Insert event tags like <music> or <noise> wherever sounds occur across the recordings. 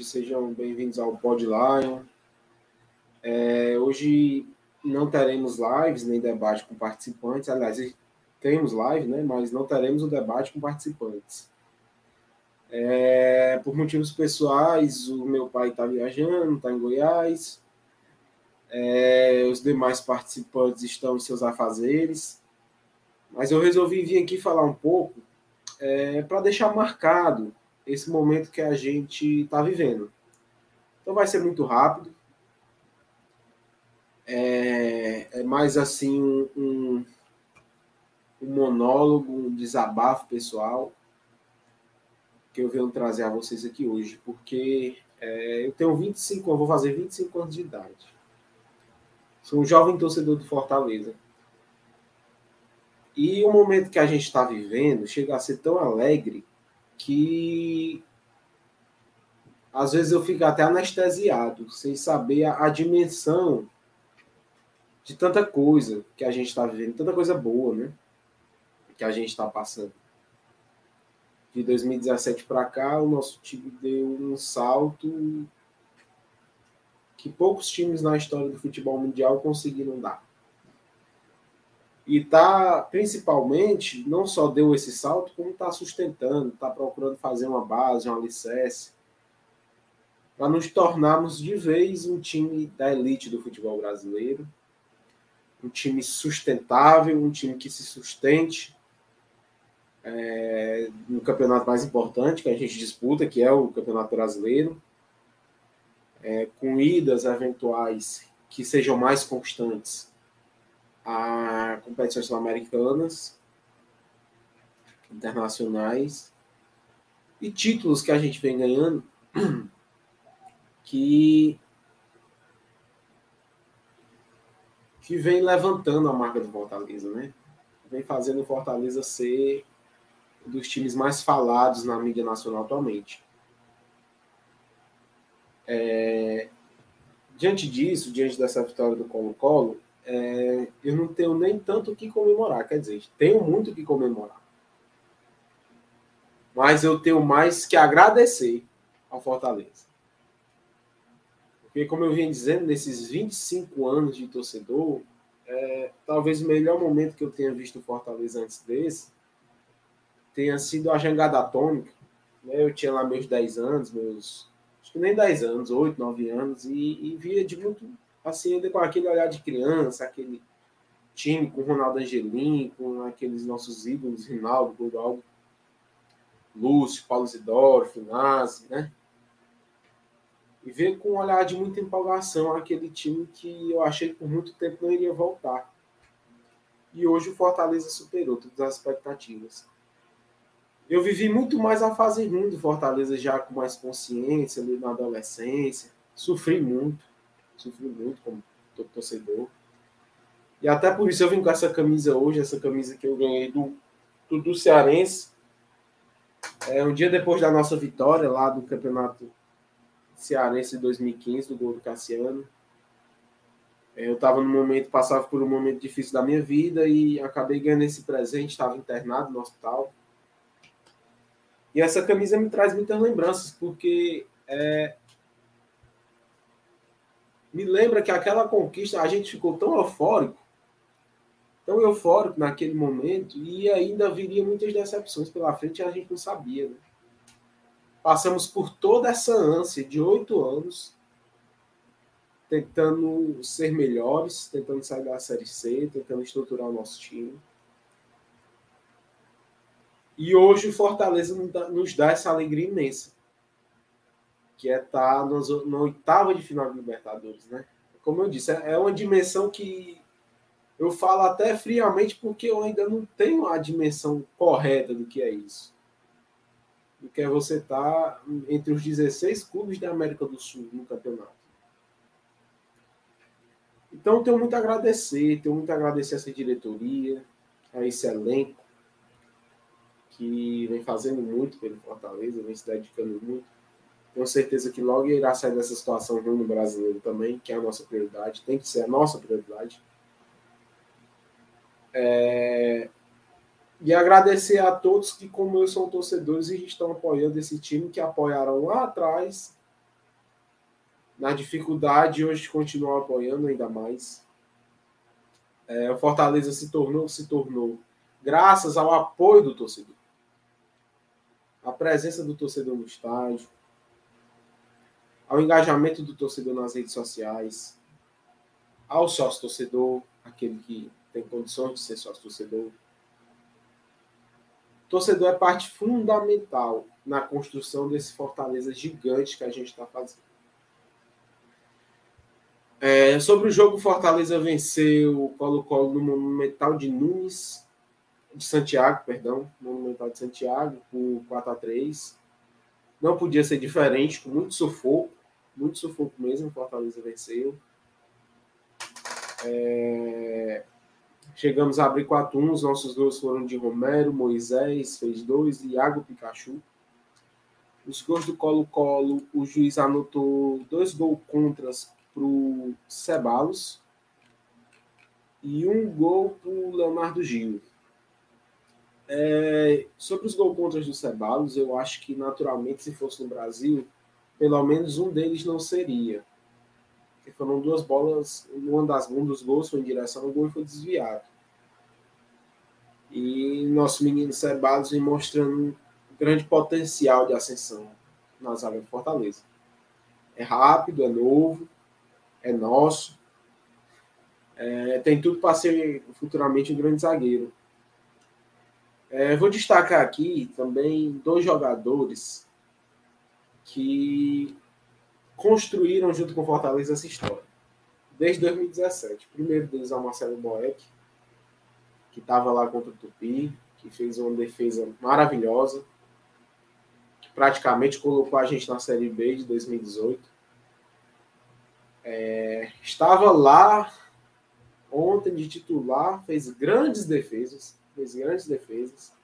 sejam bem-vindos ao Pod Lion. É, hoje não teremos lives nem debate com participantes, aliás, temos live, né, mas não teremos o debate com participantes. É, por motivos pessoais, o meu pai está viajando, está em Goiás, é, os demais participantes estão em seus afazeres, mas eu resolvi vir aqui falar um pouco é, para deixar marcado esse momento que a gente está vivendo. Então vai ser muito rápido. É, é mais assim um, um, monólogo, um desabafo pessoal que eu venho trazer a vocês aqui hoje, porque é, eu tenho 25, eu vou fazer 25 anos de idade. Sou um jovem torcedor do Fortaleza. E o momento que a gente está vivendo chega a ser tão alegre que às vezes eu fico até anestesiado, sem saber a, a dimensão de tanta coisa que a gente está vivendo, tanta coisa boa, né? Que a gente está passando. De 2017 para cá, o nosso time deu um salto que poucos times na história do futebol mundial conseguiram dar. E tá, principalmente, não só deu esse salto, como está sustentando, está procurando fazer uma base, um alicerce, para nos tornarmos de vez um time da elite do futebol brasileiro, um time sustentável, um time que se sustente é, no campeonato mais importante que a gente disputa, que é o Campeonato Brasileiro, é, com idas eventuais que sejam mais constantes a competições sul-americanas, internacionais e títulos que a gente vem ganhando <clears throat> que que vem levantando a marca do Fortaleza, né? Vem fazendo o Fortaleza ser um dos times mais falados na mídia nacional atualmente. É... Diante disso, diante dessa vitória do Colo-Colo, é, eu não tenho nem tanto o que comemorar. Quer dizer, tenho muito o que comemorar. Mas eu tenho mais que agradecer ao Fortaleza. Porque, como eu vinha dizendo, nesses 25 anos de torcedor, é, talvez o melhor momento que eu tenha visto o Fortaleza antes desse tenha sido a jangada atômica. Né? Eu tinha lá meus 10 anos, meus. Acho que nem 10 anos, 8, 9 anos, e, e via de muito assim, ainda com aquele olhar de criança, aquele time com Ronaldo Angelim, com aqueles nossos ídolos, Rinaldo, Godaldo, Lúcio, Paulo Zidoro, Finazzi, né? E ver com um olhar de muita empolgação aquele time que eu achei que por muito tempo não iria voltar. E hoje o Fortaleza superou todas as expectativas. Eu vivi muito mais a fase ruim do Fortaleza já com mais consciência ali na adolescência. Sofri muito sofri muito como torcedor. E até por isso eu vim com essa camisa hoje, essa camisa que eu ganhei do, do, do Cearense. É, um dia depois da nossa vitória lá do Campeonato Cearense de 2015, do gol do Cassiano. É, eu estava no momento, passava por um momento difícil da minha vida e acabei ganhando esse presente, estava internado no hospital. E essa camisa me traz muitas lembranças, porque é, me lembra que aquela conquista a gente ficou tão eufórico, tão eufórico naquele momento, e ainda viria muitas decepções pela frente e a gente não sabia. Né? Passamos por toda essa ânsia de oito anos, tentando ser melhores, tentando sair da Série C, tentando estruturar o nosso time. E hoje o Fortaleza nos dá essa alegria imensa que é estar tá na oitava de final de Libertadores, né? Como eu disse, é, é uma dimensão que eu falo até friamente porque eu ainda não tenho a dimensão correta do que é isso. Do que é você estar tá entre os 16 clubes da América do Sul no campeonato. Então, tenho muito a agradecer, tenho muito a agradecer a essa diretoria, a esse elenco, que vem fazendo muito pelo Fortaleza, vem se dedicando muito. Tenho certeza que logo irá sair dessa situação ruim no brasileiro também, que é a nossa prioridade, tem que ser a nossa prioridade. É... E agradecer a todos que, como eu, são torcedores e estão apoiando esse time, que apoiaram lá atrás, na dificuldade, hoje continuam apoiando ainda mais. É, o Fortaleza se tornou, se tornou, graças ao apoio do torcedor. A presença do torcedor no estádio, ao engajamento do torcedor nas redes sociais, ao sócio torcedor, aquele que tem condições de ser sócio torcedor. Torcedor é parte fundamental na construção desse Fortaleza gigante que a gente está fazendo. É, sobre o jogo, Fortaleza venceu o Colo-Colo no Monumental de Nunes, de Santiago, perdão, Monumental de Santiago, por 4 a 3 Não podia ser diferente, com muito sufoco, muito sufoco mesmo, Fortaleza venceu. É... Chegamos a abrir 4 1 os nossos gols foram de Romero, Moisés fez dois, Iago Pikachu. Os gols do Colo-Colo, o juiz anotou dois gols contras para o Ceballos e um gol para o Leonardo Gil. É, sobre os gols contras do Ceballos, eu acho que naturalmente, se fosse no Brasil, pelo menos um deles não seria. Porque foram duas bolas, uma das um dos gols foi em direção ao gol e foi desviado. E nosso menino Ceballos vem mostrando um grande potencial de ascensão na zaga do Fortaleza. É rápido, é novo, é nosso. É, tem tudo para ser futuramente um grande zagueiro. É, vou destacar aqui também dois jogadores que construíram junto com o Fortaleza essa história. Desde 2017. O primeiro deles é o Marcelo Boeck, que estava lá contra o Tupi, que fez uma defesa maravilhosa, que praticamente colocou a gente na Série B de 2018. É, estava lá ontem de titular, fez grandes defesas, fez grandes defesas.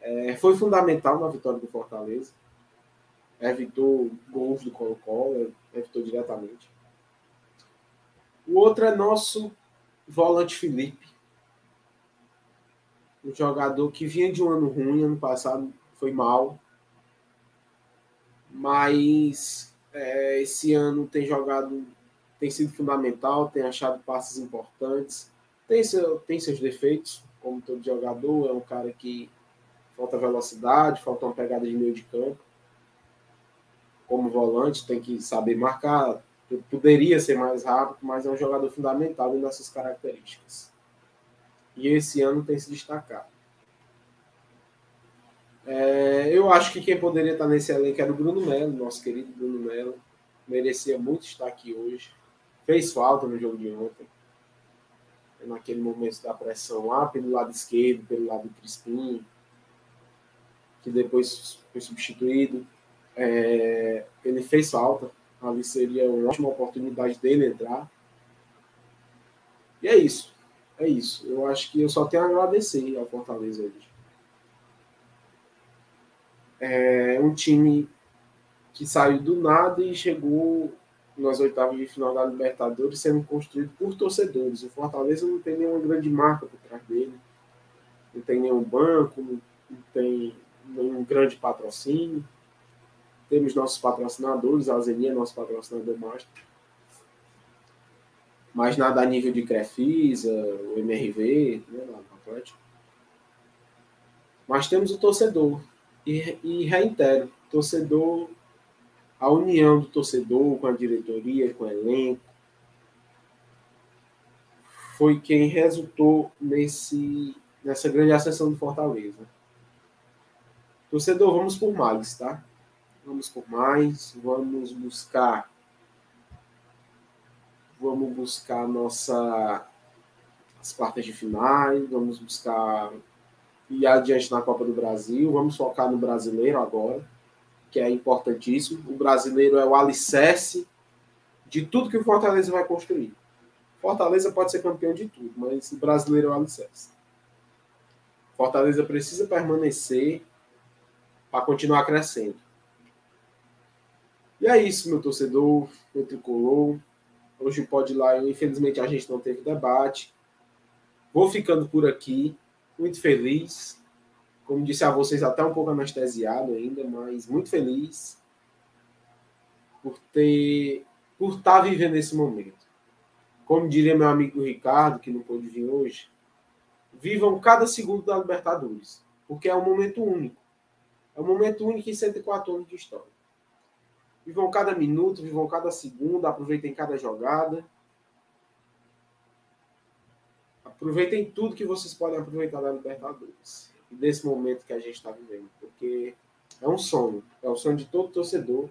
É, foi fundamental na vitória do Fortaleza. Evitou gols do Colo-Colo, evitou diretamente. O outro é nosso volante Felipe. Um jogador que vinha de um ano ruim, ano passado foi mal. Mas é, esse ano tem jogado, tem sido fundamental, tem achado passes importantes, tem, seu, tem seus defeitos, como todo jogador, é um cara que falta velocidade, falta uma pegada de meio de campo. Como volante, tem que saber marcar, poderia ser mais rápido, mas é um jogador fundamental nessas características. E esse ano tem se destacado. É, eu acho que quem poderia estar nesse elenco era o Bruno Melo, nosso querido Bruno Melo. Merecia muito estar aqui hoje. Fez falta no jogo de ontem. Naquele momento da pressão lá pelo lado esquerdo, pelo lado Crispim, que depois foi substituído. É, ele fez falta. Ali seria uma ótima oportunidade dele entrar. E é isso. É isso. Eu acho que eu só tenho a agradecer ao Fortaleza hoje é um time que saiu do nada e chegou nas oitavas de final da Libertadores sendo construído por torcedores. O Fortaleza não tem nenhuma grande marca por trás dele, não tem nenhum banco, não tem nenhum grande patrocínio. Temos nossos patrocinadores, a Zenia é nosso patrocinador master. Mas nada a nível de Crefisa, o MRV, né, lá no Atlético. Mas temos o torcedor, e, e reitero, torcedor, a união do torcedor com a diretoria, com o elenco, foi quem resultou nesse, nessa grande ascensão do Fortaleza. Torcedor, vamos por mais, tá? Vamos por mais, vamos buscar vamos buscar nossa as quartas de finais, vamos buscar e adiante na Copa do Brasil. Vamos focar no brasileiro agora, que é importantíssimo. O brasileiro é o alicerce de tudo que o Fortaleza vai construir. Fortaleza pode ser campeão de tudo, mas o brasileiro é o alicerce. Fortaleza precisa permanecer para continuar crescendo. E é isso, meu torcedor, meu tricolor. Hoje pode ir lá, infelizmente a gente não teve debate. Vou ficando por aqui. muito feliz. Como disse a vocês, até um pouco anestesiado ainda, mas muito feliz por ter por estar tá vivendo esse momento. Como diria meu amigo Ricardo, que não pôde vir hoje, vivam cada segundo da Libertadores, porque é um momento único. É um momento único em 104 anos de história. Vivam cada minuto, vivam cada segundo, aproveitem cada jogada. Aproveitem tudo que vocês podem aproveitar da Libertadores. E momento que a gente está vivendo. Porque é um sonho. É o sonho de todo torcedor.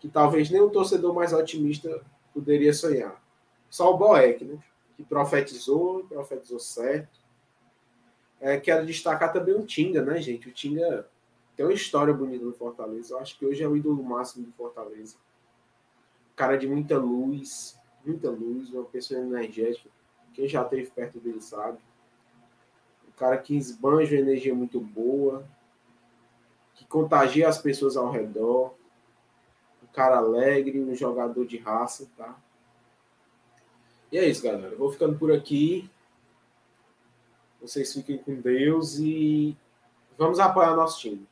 Que talvez nem o torcedor mais otimista poderia sonhar. Só o Boeck, né? Que profetizou, profetizou certo. É, quero destacar também o Tinga, né, gente? O Tinga tem uma história bonita no Fortaleza. Eu acho que hoje é o ídolo máximo do Fortaleza. Cara de muita luz, muita luz, uma pessoa energética. Quem já esteve perto dele sabe. Um cara que esbanja uma energia muito boa, que contagia as pessoas ao redor. Um cara alegre, um jogador de raça, tá? E é isso, galera. Eu vou ficando por aqui. Vocês fiquem com Deus e vamos apoiar nosso time.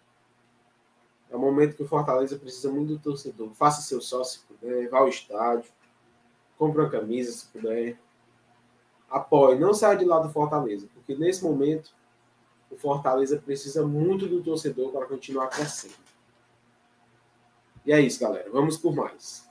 É um momento que o Fortaleza precisa muito do torcedor. Faça seu sócio se puder, vá ao estádio, compre uma camisa se puder. Apoie, não saia de lá do Fortaleza, porque nesse momento o Fortaleza precisa muito do torcedor para continuar crescendo. E é isso, galera. Vamos por mais.